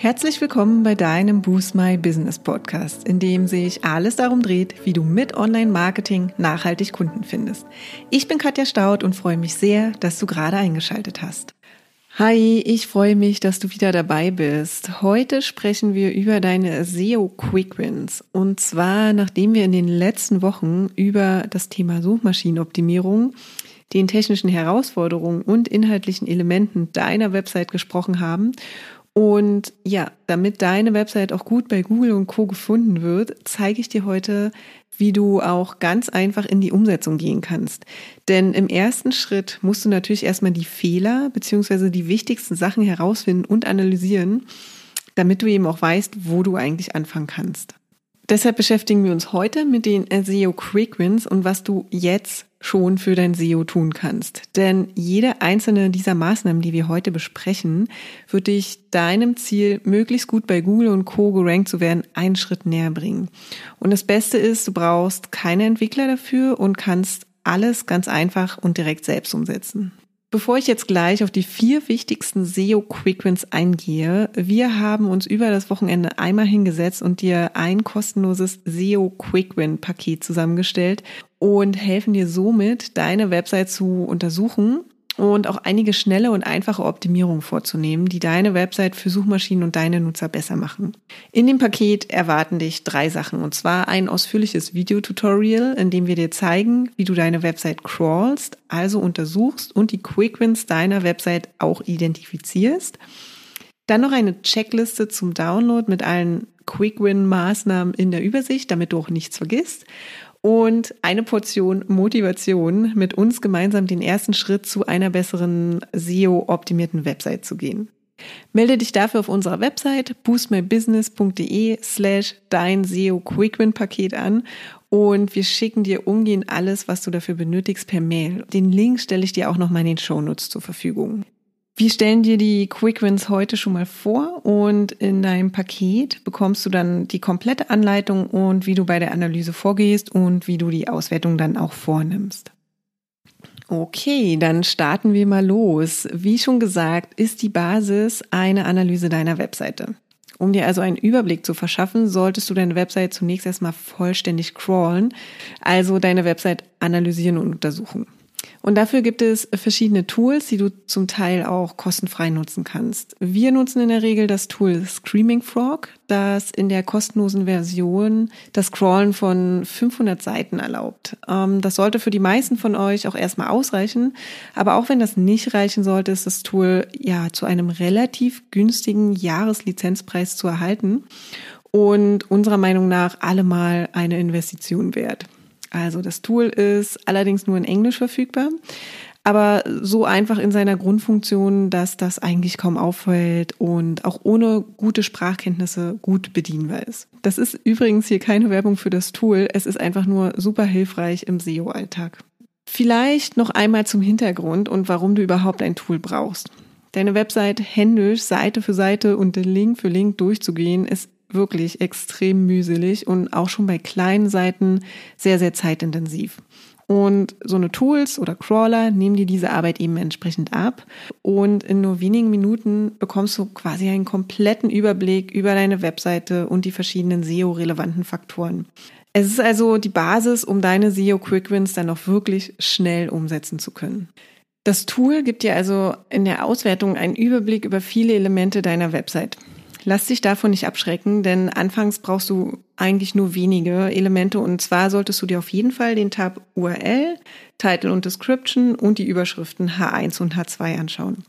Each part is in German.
Herzlich willkommen bei deinem Boost My Business Podcast, in dem sich alles darum dreht, wie du mit Online-Marketing nachhaltig Kunden findest. Ich bin Katja Staud und freue mich sehr, dass du gerade eingeschaltet hast. Hi, ich freue mich, dass du wieder dabei bist. Heute sprechen wir über deine SEO Quick Wins. Und zwar, nachdem wir in den letzten Wochen über das Thema Suchmaschinenoptimierung den technischen Herausforderungen und inhaltlichen Elementen deiner Website gesprochen haben und ja, damit deine Website auch gut bei Google und Co gefunden wird, zeige ich dir heute, wie du auch ganz einfach in die Umsetzung gehen kannst. Denn im ersten Schritt musst du natürlich erstmal die Fehler beziehungsweise die wichtigsten Sachen herausfinden und analysieren, damit du eben auch weißt, wo du eigentlich anfangen kannst. Deshalb beschäftigen wir uns heute mit den SEO Quick Wins und was du jetzt schon für dein SEO tun kannst. Denn jede einzelne dieser Maßnahmen, die wir heute besprechen, wird dich deinem Ziel, möglichst gut bei Google und Co. gerankt zu werden, einen Schritt näher bringen. Und das Beste ist, du brauchst keine Entwickler dafür und kannst alles ganz einfach und direkt selbst umsetzen. Bevor ich jetzt gleich auf die vier wichtigsten SEO Quickwins eingehe, wir haben uns über das Wochenende einmal hingesetzt und dir ein kostenloses SEO Quickwin Paket zusammengestellt und helfen dir somit, deine Website zu untersuchen und auch einige schnelle und einfache Optimierungen vorzunehmen, die deine Website für Suchmaschinen und deine Nutzer besser machen. In dem Paket erwarten dich drei Sachen und zwar ein ausführliches Videotutorial, in dem wir dir zeigen, wie du deine Website crawlst, also untersuchst und die Quickwins deiner Website auch identifizierst. Dann noch eine Checkliste zum Download mit allen Quick-Win-Maßnahmen in der Übersicht, damit du auch nichts vergisst und eine Portion Motivation, mit uns gemeinsam den ersten Schritt zu einer besseren SEO-optimierten Website zu gehen. Melde dich dafür auf unserer Website boostmybusiness.de slash dein SEO Quickwin Paket an und wir schicken dir umgehend alles, was du dafür benötigst, per Mail. Den Link stelle ich dir auch noch mal in den Shownotes zur Verfügung. Wir stellen dir die Quick Wins heute schon mal vor und in deinem Paket bekommst du dann die komplette Anleitung und wie du bei der Analyse vorgehst und wie du die Auswertung dann auch vornimmst. Okay, dann starten wir mal los. Wie schon gesagt, ist die Basis eine Analyse deiner Webseite. Um dir also einen Überblick zu verschaffen, solltest du deine Website zunächst erstmal vollständig crawlen, also deine Website analysieren und untersuchen. Und dafür gibt es verschiedene Tools, die du zum Teil auch kostenfrei nutzen kannst. Wir nutzen in der Regel das Tool Screaming Frog, das in der kostenlosen Version das Scrollen von 500 Seiten erlaubt. Ähm, das sollte für die meisten von euch auch erstmal ausreichen. Aber auch wenn das nicht reichen sollte, ist das Tool ja zu einem relativ günstigen Jahreslizenzpreis zu erhalten und unserer Meinung nach allemal eine Investition wert. Also das Tool ist allerdings nur in Englisch verfügbar, aber so einfach in seiner Grundfunktion, dass das eigentlich kaum auffällt und auch ohne gute Sprachkenntnisse gut bedienbar ist. Das ist übrigens hier keine Werbung für das Tool, es ist einfach nur super hilfreich im SEO-Alltag. Vielleicht noch einmal zum Hintergrund und warum du überhaupt ein Tool brauchst. Deine Website händisch Seite für Seite und Link für Link durchzugehen, ist wirklich extrem mühselig und auch schon bei kleinen Seiten sehr, sehr zeitintensiv. Und so eine Tools oder Crawler nehmen dir diese Arbeit eben entsprechend ab. Und in nur wenigen Minuten bekommst du quasi einen kompletten Überblick über deine Webseite und die verschiedenen SEO-relevanten Faktoren. Es ist also die Basis, um deine SEO Quick Wins dann auch wirklich schnell umsetzen zu können. Das Tool gibt dir also in der Auswertung einen Überblick über viele Elemente deiner Website. Lass dich davon nicht abschrecken, denn anfangs brauchst du eigentlich nur wenige Elemente und zwar solltest du dir auf jeden Fall den Tab URL, Title und Description und die Überschriften H1 und H2 anschauen.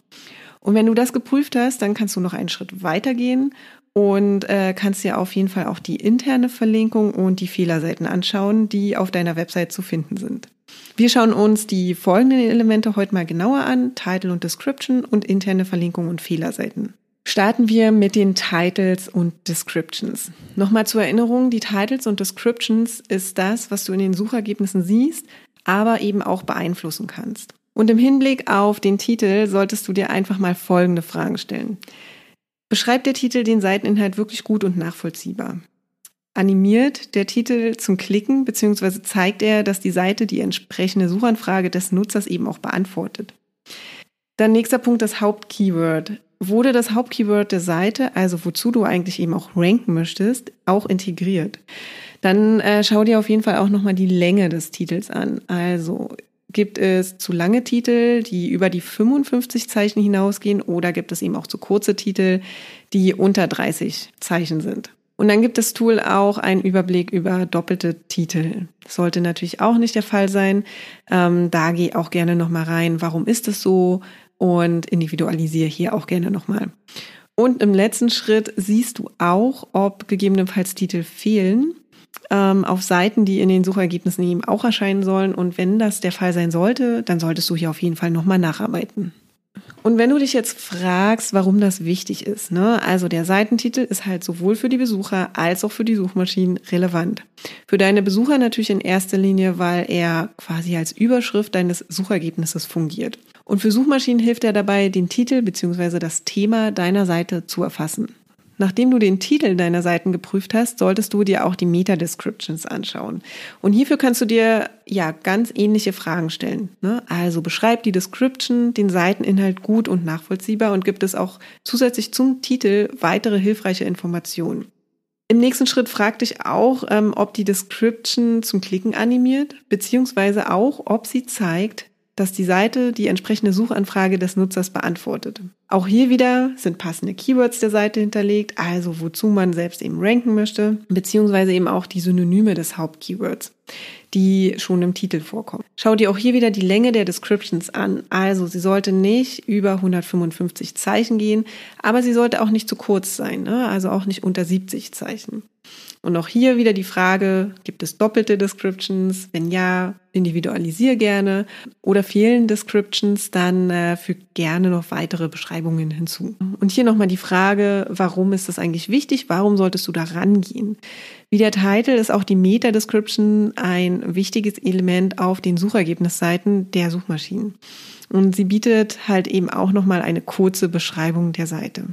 Und wenn du das geprüft hast, dann kannst du noch einen Schritt weitergehen und äh, kannst dir auf jeden Fall auch die interne Verlinkung und die Fehlerseiten anschauen, die auf deiner Website zu finden sind. Wir schauen uns die folgenden Elemente heute mal genauer an, Title und Description und interne Verlinkung und Fehlerseiten. Starten wir mit den Titles und Descriptions. Nochmal zur Erinnerung, die Titles und Descriptions ist das, was du in den Suchergebnissen siehst, aber eben auch beeinflussen kannst. Und im Hinblick auf den Titel solltest du dir einfach mal folgende Fragen stellen. Beschreibt der Titel den Seiteninhalt wirklich gut und nachvollziehbar? Animiert der Titel zum Klicken bzw. zeigt er, dass die Seite die entsprechende Suchanfrage des Nutzers eben auch beantwortet? Dann nächster Punkt, das Hauptkeyword. Wurde das Hauptkeyword der Seite, also wozu du eigentlich eben auch ranken möchtest, auch integriert? Dann äh, schau dir auf jeden Fall auch nochmal die Länge des Titels an. Also gibt es zu lange Titel, die über die 55 Zeichen hinausgehen oder gibt es eben auch zu kurze Titel, die unter 30 Zeichen sind? Und dann gibt das Tool auch einen Überblick über doppelte Titel. Das sollte natürlich auch nicht der Fall sein. Ähm, da geh auch gerne nochmal rein. Warum ist es so? Und individualisiere hier auch gerne nochmal. Und im letzten Schritt siehst du auch, ob gegebenenfalls Titel fehlen ähm, auf Seiten, die in den Suchergebnissen eben auch erscheinen sollen. Und wenn das der Fall sein sollte, dann solltest du hier auf jeden Fall nochmal nacharbeiten. Und wenn du dich jetzt fragst, warum das wichtig ist, ne? also der Seitentitel ist halt sowohl für die Besucher als auch für die Suchmaschinen relevant. Für deine Besucher natürlich in erster Linie, weil er quasi als Überschrift deines Suchergebnisses fungiert. Und für Suchmaschinen hilft er dabei, den Titel bzw. das Thema deiner Seite zu erfassen. Nachdem du den Titel deiner Seiten geprüft hast, solltest du dir auch die Meta-Descriptions anschauen. Und hierfür kannst du dir ja ganz ähnliche Fragen stellen. Ne? Also beschreib die Description, den Seiteninhalt gut und nachvollziehbar und gibt es auch zusätzlich zum Titel weitere hilfreiche Informationen. Im nächsten Schritt frag dich auch, ähm, ob die Description zum Klicken animiert, beziehungsweise auch, ob sie zeigt, dass die Seite die entsprechende Suchanfrage des Nutzers beantwortet. Auch hier wieder sind passende Keywords der Seite hinterlegt, also wozu man selbst eben ranken möchte, beziehungsweise eben auch die Synonyme des Hauptkeywords, die schon im Titel vorkommen. Schau dir auch hier wieder die Länge der Descriptions an. Also sie sollte nicht über 155 Zeichen gehen, aber sie sollte auch nicht zu kurz sein, ne? also auch nicht unter 70 Zeichen. Und auch hier wieder die Frage, gibt es doppelte Descriptions? Wenn ja, individualisiere gerne. Oder fehlen Descriptions, dann äh, füg gerne noch weitere Beschreibungen hinzu. Und hier nochmal die Frage, warum ist das eigentlich wichtig? Warum solltest du da rangehen? Wie der Titel ist auch die Meta-Description ein wichtiges Element auf den Suchergebnisseiten der Suchmaschinen. Und sie bietet halt eben auch nochmal eine kurze Beschreibung der Seite.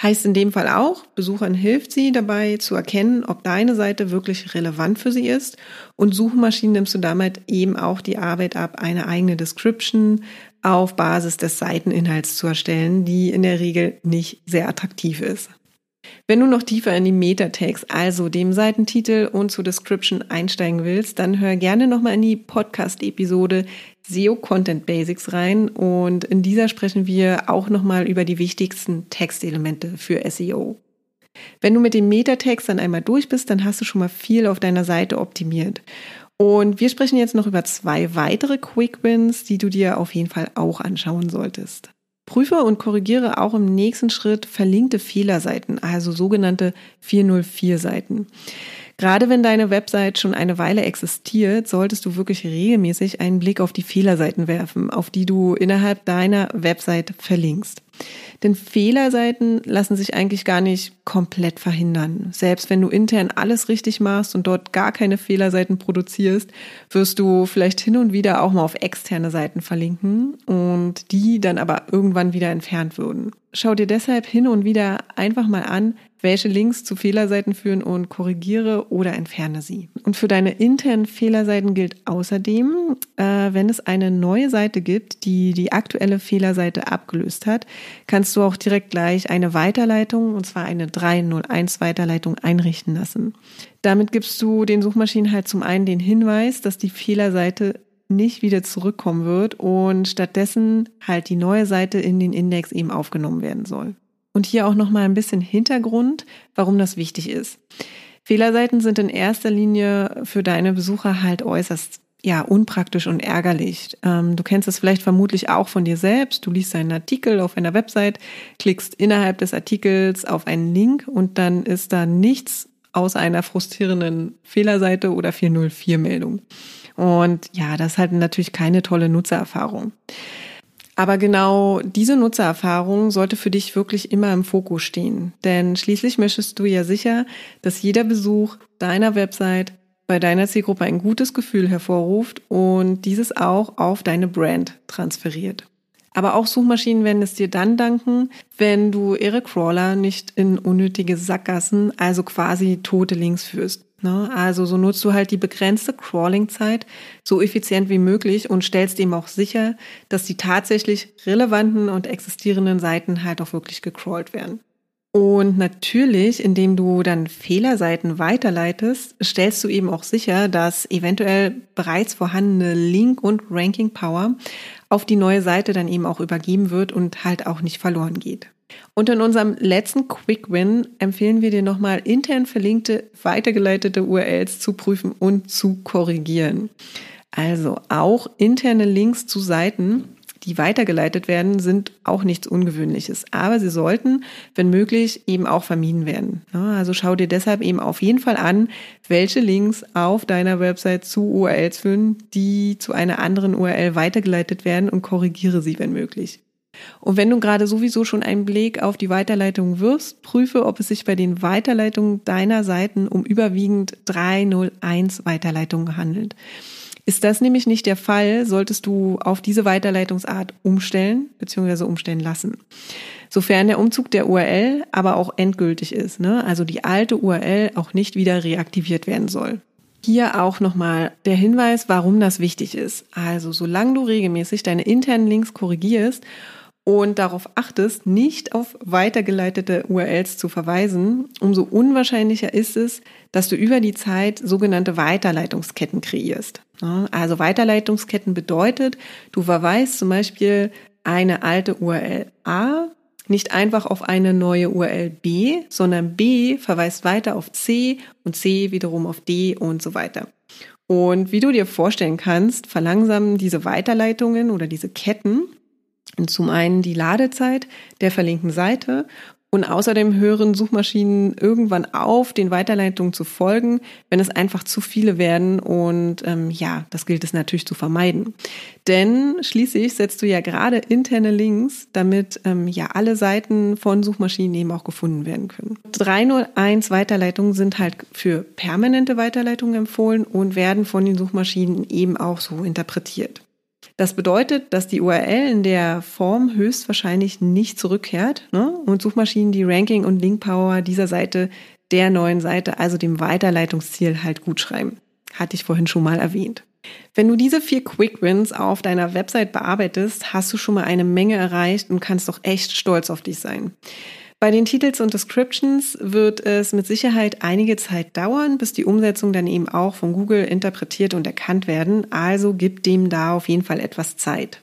Heißt in dem Fall auch, Besuchern hilft sie dabei zu erkennen, ob deine Seite wirklich relevant für sie ist. Und Suchmaschinen nimmst du damit eben auch die Arbeit ab, eine eigene Description auf Basis des Seiteninhalts zu erstellen, die in der Regel nicht sehr attraktiv ist. Wenn du noch tiefer in die Meta-Tags, also dem Seitentitel und zur Description einsteigen willst, dann hör gerne nochmal in die Podcast-Episode SEO Content Basics rein und in dieser sprechen wir auch nochmal über die wichtigsten Textelemente für SEO. Wenn du mit dem Meta-Text dann einmal durch bist, dann hast du schon mal viel auf deiner Seite optimiert. Und wir sprechen jetzt noch über zwei weitere Quick Wins, die du dir auf jeden Fall auch anschauen solltest. Prüfe und korrigiere auch im nächsten Schritt verlinkte Fehlerseiten, also sogenannte 404-Seiten. Gerade wenn deine Website schon eine Weile existiert, solltest du wirklich regelmäßig einen Blick auf die Fehlerseiten werfen, auf die du innerhalb deiner Website verlinkst. Denn Fehlerseiten lassen sich eigentlich gar nicht komplett verhindern. Selbst wenn du intern alles richtig machst und dort gar keine Fehlerseiten produzierst, wirst du vielleicht hin und wieder auch mal auf externe Seiten verlinken und die dann aber irgendwann wieder entfernt würden. Schau dir deshalb hin und wieder einfach mal an, welche Links zu Fehlerseiten führen und korrigiere oder entferne sie. Und für deine internen Fehlerseiten gilt außerdem, äh, wenn es eine neue Seite gibt, die die aktuelle Fehlerseite abgelöst hat, kannst du auch direkt gleich eine Weiterleitung, und zwar eine 301 Weiterleitung einrichten lassen. Damit gibst du den Suchmaschinen halt zum einen den Hinweis, dass die Fehlerseite nicht wieder zurückkommen wird und stattdessen halt die neue Seite in den Index eben aufgenommen werden soll. Und hier auch noch mal ein bisschen Hintergrund, warum das wichtig ist. Fehlerseiten sind in erster Linie für deine Besucher halt äußerst ja, unpraktisch und ärgerlich. Ähm, du kennst es vielleicht vermutlich auch von dir selbst. Du liest einen Artikel auf einer Website, klickst innerhalb des Artikels auf einen Link und dann ist da nichts außer einer frustrierenden Fehlerseite oder 404-Meldung. Und ja, das ist halt natürlich keine tolle Nutzererfahrung. Aber genau diese Nutzererfahrung sollte für dich wirklich immer im Fokus stehen. Denn schließlich möchtest du ja sicher, dass jeder Besuch deiner Website bei deiner Zielgruppe ein gutes Gefühl hervorruft und dieses auch auf deine Brand transferiert. Aber auch Suchmaschinen werden es dir dann danken, wenn du ihre Crawler nicht in unnötige Sackgassen, also quasi tote Links führst. Ne? Also so nutzt du halt die begrenzte Crawling-Zeit so effizient wie möglich und stellst eben auch sicher, dass die tatsächlich relevanten und existierenden Seiten halt auch wirklich gecrawlt werden. Und natürlich, indem du dann Fehlerseiten weiterleitest, stellst du eben auch sicher, dass eventuell bereits vorhandene Link- und Ranking-Power auf die neue Seite dann eben auch übergeben wird und halt auch nicht verloren geht. Und in unserem letzten Quick Win empfehlen wir dir nochmal intern verlinkte, weitergeleitete URLs zu prüfen und zu korrigieren. Also auch interne Links zu Seiten, die weitergeleitet werden, sind auch nichts Ungewöhnliches. Aber sie sollten, wenn möglich, eben auch vermieden werden. Also schau dir deshalb eben auf jeden Fall an, welche Links auf deiner Website zu URLs führen, die zu einer anderen URL weitergeleitet werden und korrigiere sie, wenn möglich. Und wenn du gerade sowieso schon einen Blick auf die Weiterleitung wirfst, prüfe, ob es sich bei den Weiterleitungen deiner Seiten um überwiegend 301 Weiterleitungen handelt. Ist das nämlich nicht der Fall, solltest du auf diese Weiterleitungsart umstellen bzw. umstellen lassen. Sofern der Umzug der URL aber auch endgültig ist, ne? also die alte URL auch nicht wieder reaktiviert werden soll. Hier auch nochmal der Hinweis, warum das wichtig ist. Also solange du regelmäßig deine internen Links korrigierst und darauf achtest, nicht auf weitergeleitete URLs zu verweisen, umso unwahrscheinlicher ist es, dass du über die Zeit sogenannte Weiterleitungsketten kreierst. Also Weiterleitungsketten bedeutet, du verweist zum Beispiel eine alte URL A nicht einfach auf eine neue URL B, sondern B verweist weiter auf C und C wiederum auf D und so weiter. Und wie du dir vorstellen kannst, verlangsamen diese Weiterleitungen oder diese Ketten zum einen die Ladezeit der verlinkten Seite und außerdem hören Suchmaschinen irgendwann auf, den Weiterleitungen zu folgen, wenn es einfach zu viele werden. Und ähm, ja, das gilt es natürlich zu vermeiden. Denn schließlich setzt du ja gerade interne Links, damit ähm, ja alle Seiten von Suchmaschinen eben auch gefunden werden können. 301 Weiterleitungen sind halt für permanente Weiterleitungen empfohlen und werden von den Suchmaschinen eben auch so interpretiert. Das bedeutet, dass die URL in der Form höchstwahrscheinlich nicht zurückkehrt ne? und Suchmaschinen die Ranking- und Link-Power dieser Seite, der neuen Seite, also dem Weiterleitungsziel halt gut schreiben. Hatte ich vorhin schon mal erwähnt. Wenn du diese vier Quick Wins auf deiner Website bearbeitest, hast du schon mal eine Menge erreicht und kannst doch echt stolz auf dich sein. Bei den Titels und Descriptions wird es mit Sicherheit einige Zeit dauern, bis die Umsetzung dann eben auch von Google interpretiert und erkannt werden. Also gib dem da auf jeden Fall etwas Zeit.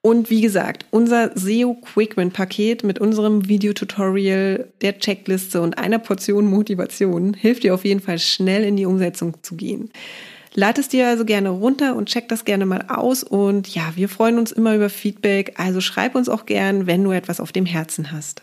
Und wie gesagt, unser SEO Quick Win Paket mit unserem Videotutorial, der Checkliste und einer Portion Motivation hilft dir auf jeden Fall schnell in die Umsetzung zu gehen. Lad es dir also gerne runter und check das gerne mal aus. Und ja, wir freuen uns immer über Feedback. Also schreib uns auch gern, wenn du etwas auf dem Herzen hast.